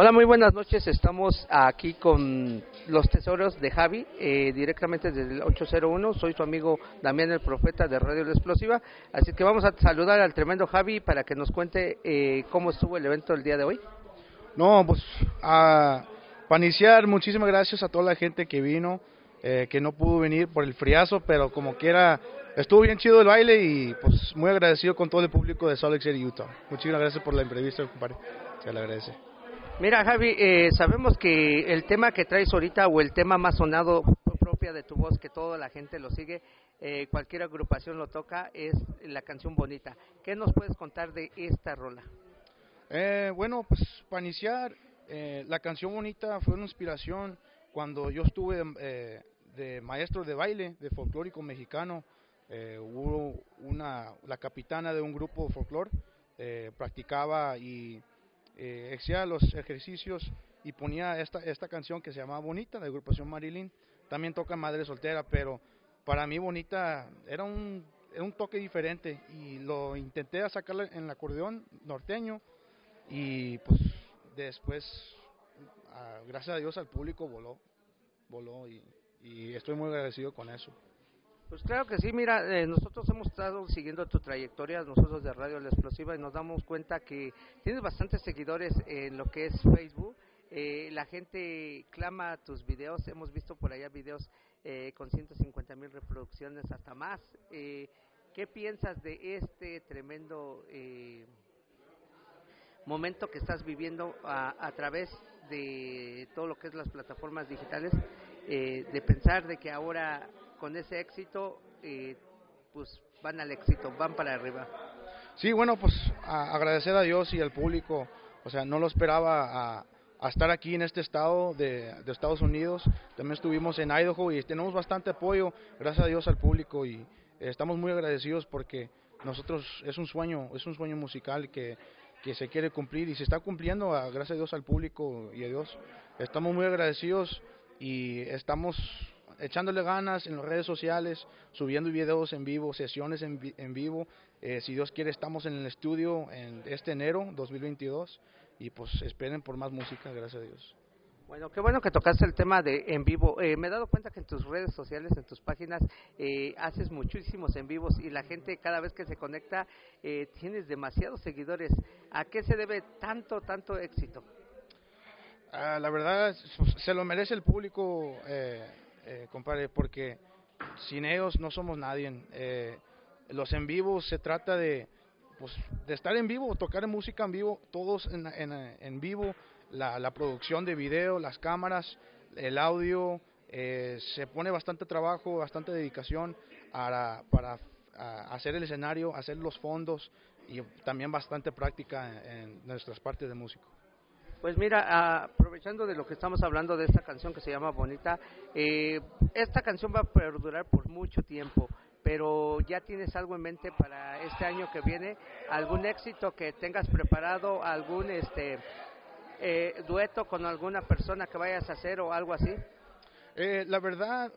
Hola, muy buenas noches. Estamos aquí con los tesoros de Javi, eh, directamente desde el 801. Soy su amigo Damián el Profeta de Radio La Explosiva. Así que vamos a saludar al tremendo Javi para que nos cuente eh, cómo estuvo el evento el día de hoy. No, pues para iniciar, muchísimas gracias a toda la gente que vino, eh, que no pudo venir por el friazo, pero como quiera, estuvo bien chido el baile y pues muy agradecido con todo el público de Salt Lake City, Utah. Muchísimas gracias por la entrevista, compadre. Se le agradece. Mira, Javi, eh, sabemos que el tema que traes ahorita o el tema más sonado propia de tu voz, que toda la gente lo sigue, eh, cualquier agrupación lo toca, es la canción bonita. ¿Qué nos puedes contar de esta rola? Eh, bueno, pues para iniciar, la canción bonita fue una inspiración cuando yo estuve de maestro de baile, de folclórico mexicano. hubo una, la capitana de un grupo folclor, practicaba y eh, hacía los ejercicios y ponía esta, esta canción que se llamaba Bonita, de la agrupación Marilyn. También toca Madre Soltera, pero para mí Bonita era un, era un toque diferente y lo intenté sacarle en el acordeón norteño y pues después, gracias a Dios al público voló, voló y estoy muy agradecido con eso. Pues claro que sí, mira, eh, nosotros hemos estado siguiendo tu trayectoria, nosotros de Radio La Explosiva, y nos damos cuenta que tienes bastantes seguidores en lo que es Facebook. Eh, la gente clama tus videos, hemos visto por allá videos eh, con 150 mil reproducciones, hasta más. ¿Qué piensas de este tremendo momento que estás viviendo a, a, través de todo lo que es las plataformas digitales? de pensar de que ahora con ese éxito, eh, pues van al éxito, van para arriba. Sí, bueno, pues agradecer a Dios y al público, o sea, no lo esperaba a, estar aquí en este estado de, Estados Unidos, también estuvimos en Idaho y tenemos bastante apoyo, gracias a Dios al público y estamos muy agradecidos porque nosotros es un sueño, es un sueño musical que, que se quiere cumplir y se está cumpliendo gracias a Dios al público y a Dios. Estamos muy agradecidos y estamos echándole ganas en las redes sociales, subiendo videos en vivo, sesiones en, en vivo. Eh, si Dios quiere, estamos en el estudio en este enero 2022 y pues esperen por más música, gracias a Dios. Bueno, qué bueno que tocaste el tema de en vivo. Eh, me he dado cuenta que en tus redes sociales, en tus páginas, eh, haces muchísimos en vivos y la gente cada vez que se conecta tienes demasiados seguidores. ¿A qué se debe tanto, tanto éxito? Ah, la verdad, se lo merece el público. Eh, compadre, porque sin ellos no somos nadie. Eh, los en vivo se trata de, pues, de estar en vivo, tocar música en vivo, todos en, en, vivo, la, la, producción de video, las cámaras, el audio, eh, se pone bastante trabajo, bastante dedicación para, para hacer el escenario, hacer los fondos y también bastante práctica en nuestras partes de músico. Pues mira, aprovechando de lo que estamos hablando de esta canción que se llama Bonita, eh, esta canción va a perdurar por mucho tiempo, pero ya tienes algo en mente para este año que viene, algún éxito que tengas preparado, algún este eh, dueto con alguna persona que vayas a hacer o algo así. Eh, la verdad,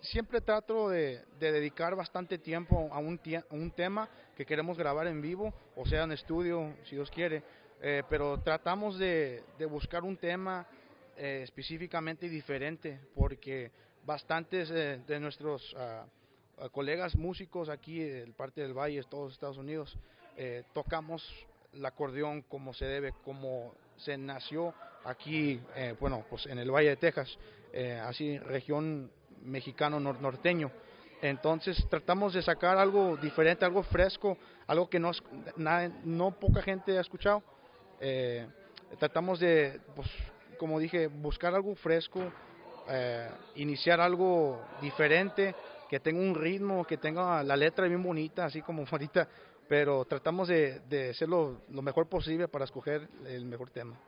siempre trato de, dedicar bastante tiempo a un, a un tema que queremos grabar en vivo, o sea, en estudio, si Dios quiere eh, pero tratamos de, buscar un tema eh, específicamente diferente, porque bastantes eh, de nuestros ah, colegas músicos aquí, el parte del Valle, todos Estados Unidos, tocamos el acordeón como se debe, como se nació aquí, bueno, pues en el Valle de Texas, así región mexicano norteño. Entonces tratamos de sacar algo diferente, algo fresco, algo que no, no poca gente ha escuchado eh, tratamos de, pues, como dije, buscar algo fresco, eh, iniciar algo diferente, que tenga un ritmo, que tenga la letra bien bonita, así como ahorita, pero tratamos de, de hacerlo lo mejor posible para escoger el mejor tema.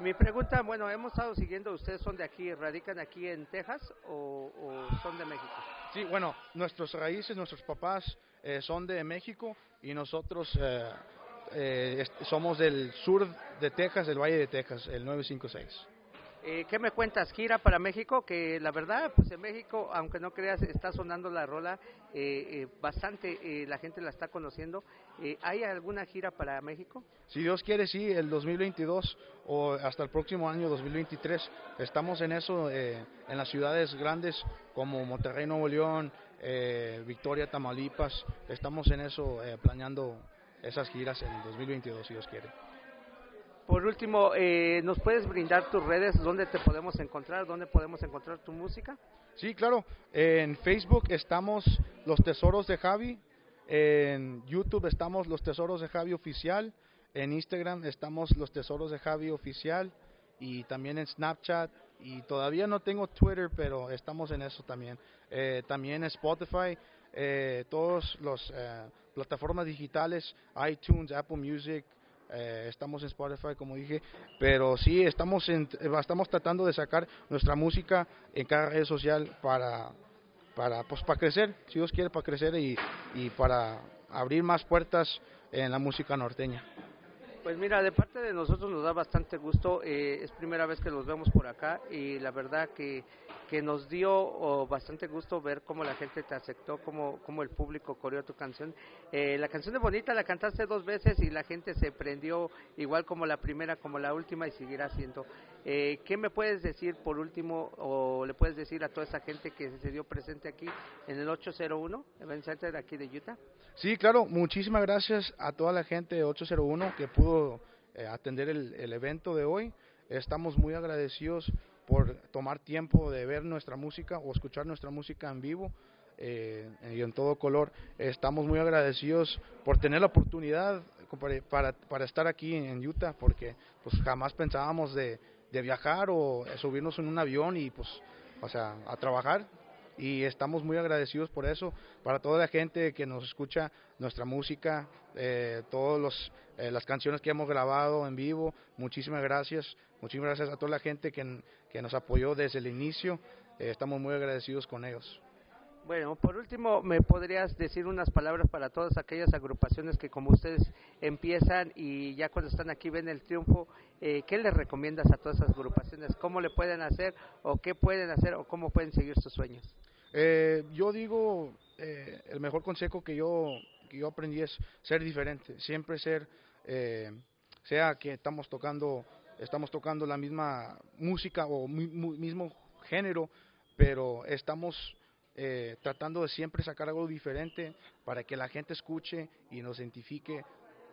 Mi pregunta, bueno, hemos estado siguiendo, ¿ustedes son de aquí, radican aquí en Texas o, son de México? Sí, bueno, nuestros raíces, nuestros papás eh, son de México y nosotros eh, eh, somos del sur de Texas, del Valle de Texas, el 956. Eh, ¿Qué me cuentas? Gira para México, que la verdad, pues en México, aunque no creas, está sonando la rola eh, eh, bastante, la gente la está conociendo. ¿Hay alguna gira para México? Si Dios quiere, sí, el 2022 o hasta el próximo año 2023. Estamos en eso, en las ciudades grandes como Monterrey, Nuevo León, Victoria, Tamaulipas. Estamos en eso, planeando esas giras en 2022, si Dios quiere. Por último, eh, ¿nos puedes brindar tus redes? ¿Dónde te podemos encontrar? ¿Dónde podemos encontrar tu música? Sí, claro. En Facebook estamos Los Tesoros de Javi. En YouTube estamos Los Tesoros de Javi Oficial. En Instagram estamos Los Tesoros de Javi Oficial. Y también en Snapchat. Y todavía no tengo Twitter, pero estamos en eso también. Eh, también en Spotify. Eh, todas las plataformas digitales, iTunes, Apple Music, eh, estamos en Spotify, como dije, pero sí estamos, estamos tratando de sacar nuestra música en cada red social para, para, pues, para crecer, si Dios quiere, para crecer y, y para abrir más puertas en la música norteña. Pues mira, de parte de nosotros nos da bastante gusto, eh, es primera vez que los vemos por acá y la verdad que, que nos dio oh, bastante gusto ver cómo la gente te aceptó, cómo, cómo el público coreó tu canción. Eh, la canción de Bonita la cantaste dos veces y la gente se prendió igual como la primera, como la última y seguirá siendo. Eh, ¿Qué me puedes decir por último o le puedes decir a toda esa gente que se dio presente aquí en el 801 Event Center aquí de Utah? Sí, claro, muchísimas gracias a toda la gente de 801 que pudo eh, atender el, evento de hoy. Estamos muy agradecidos por tomar tiempo de ver nuestra música o escuchar nuestra música en vivo eh, y en todo color. Estamos muy agradecidos por tener la oportunidad para, para estar aquí en Utah, porque pues jamás pensábamos de, de viajar o subirnos en un avión y pues, o sea, a trabajar y estamos muy agradecidos por eso, para toda la gente que nos escucha nuestra música, eh, todas eh, las canciones que hemos grabado en vivo, muchísimas gracias, muchísimas gracias a toda la gente que, que nos apoyó desde el inicio, eh, estamos muy agradecidos con ellos. Bueno, por último, ¿me podrías decir unas palabras para todas aquellas agrupaciones que como ustedes empiezan y ya cuando están aquí ven el triunfo? Eh, ¿Qué les recomiendas a todas esas agrupaciones? ¿Cómo le pueden hacer o qué pueden hacer o cómo pueden seguir sus sueños? Eh, yo digo, eh, el mejor consejo que yo, que yo aprendí es ser diferente, siempre ser, eh, sea que estamos tocando, estamos tocando la misma música o mismo género, pero estamos eh, tratando de siempre sacar algo diferente para que la gente escuche y nos identifique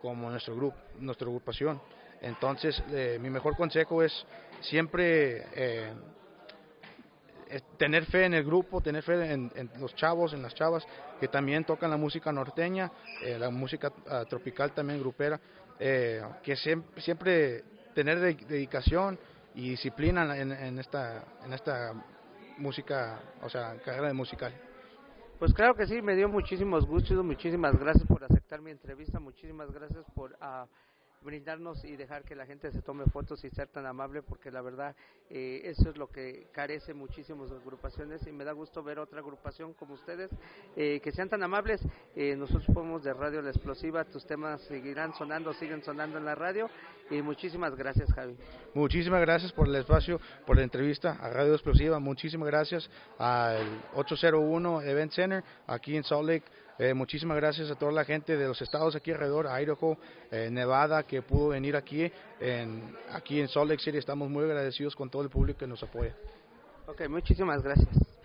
como nuestro grupo, nuestra agrupación. Entonces, eh, mi mejor consejo es siempre eh, tener fe en el grupo, tener fe en, los chavos, en las chavas que también tocan la música norteña, la música ah, tropical también grupera, que siempre, siempre tener dedicación y disciplina en, en, esta, en esta música, o sea, carrera de musical. Pues claro que sí, me dio muchísimos gustos, muchísimas gracias por aceptar mi entrevista, muchísimas gracias por... Uh, brindarnos y dejar que la gente se tome fotos y ser tan amable porque la verdad eh, eso es lo que carece muchísimas agrupaciones y me da gusto ver otra agrupación como ustedes eh, que sean tan amables. Eh, nosotros somos de Radio La Explosiva tus temas seguirán sonando siguen sonando en la radio y muchísimas gracias Javi muchísimas gracias por el espacio por la entrevista a Radio Explosiva muchísimas gracias al 801 Event Center aquí en Salt Lake eh, muchísimas gracias a toda la gente de los estados aquí alrededor, Idaho, eh, Nevada, que pudo venir aquí. En, aquí en Salt Lake City estamos muy agradecidos con todo el público que nos apoya. Ok, muchísimas gracias.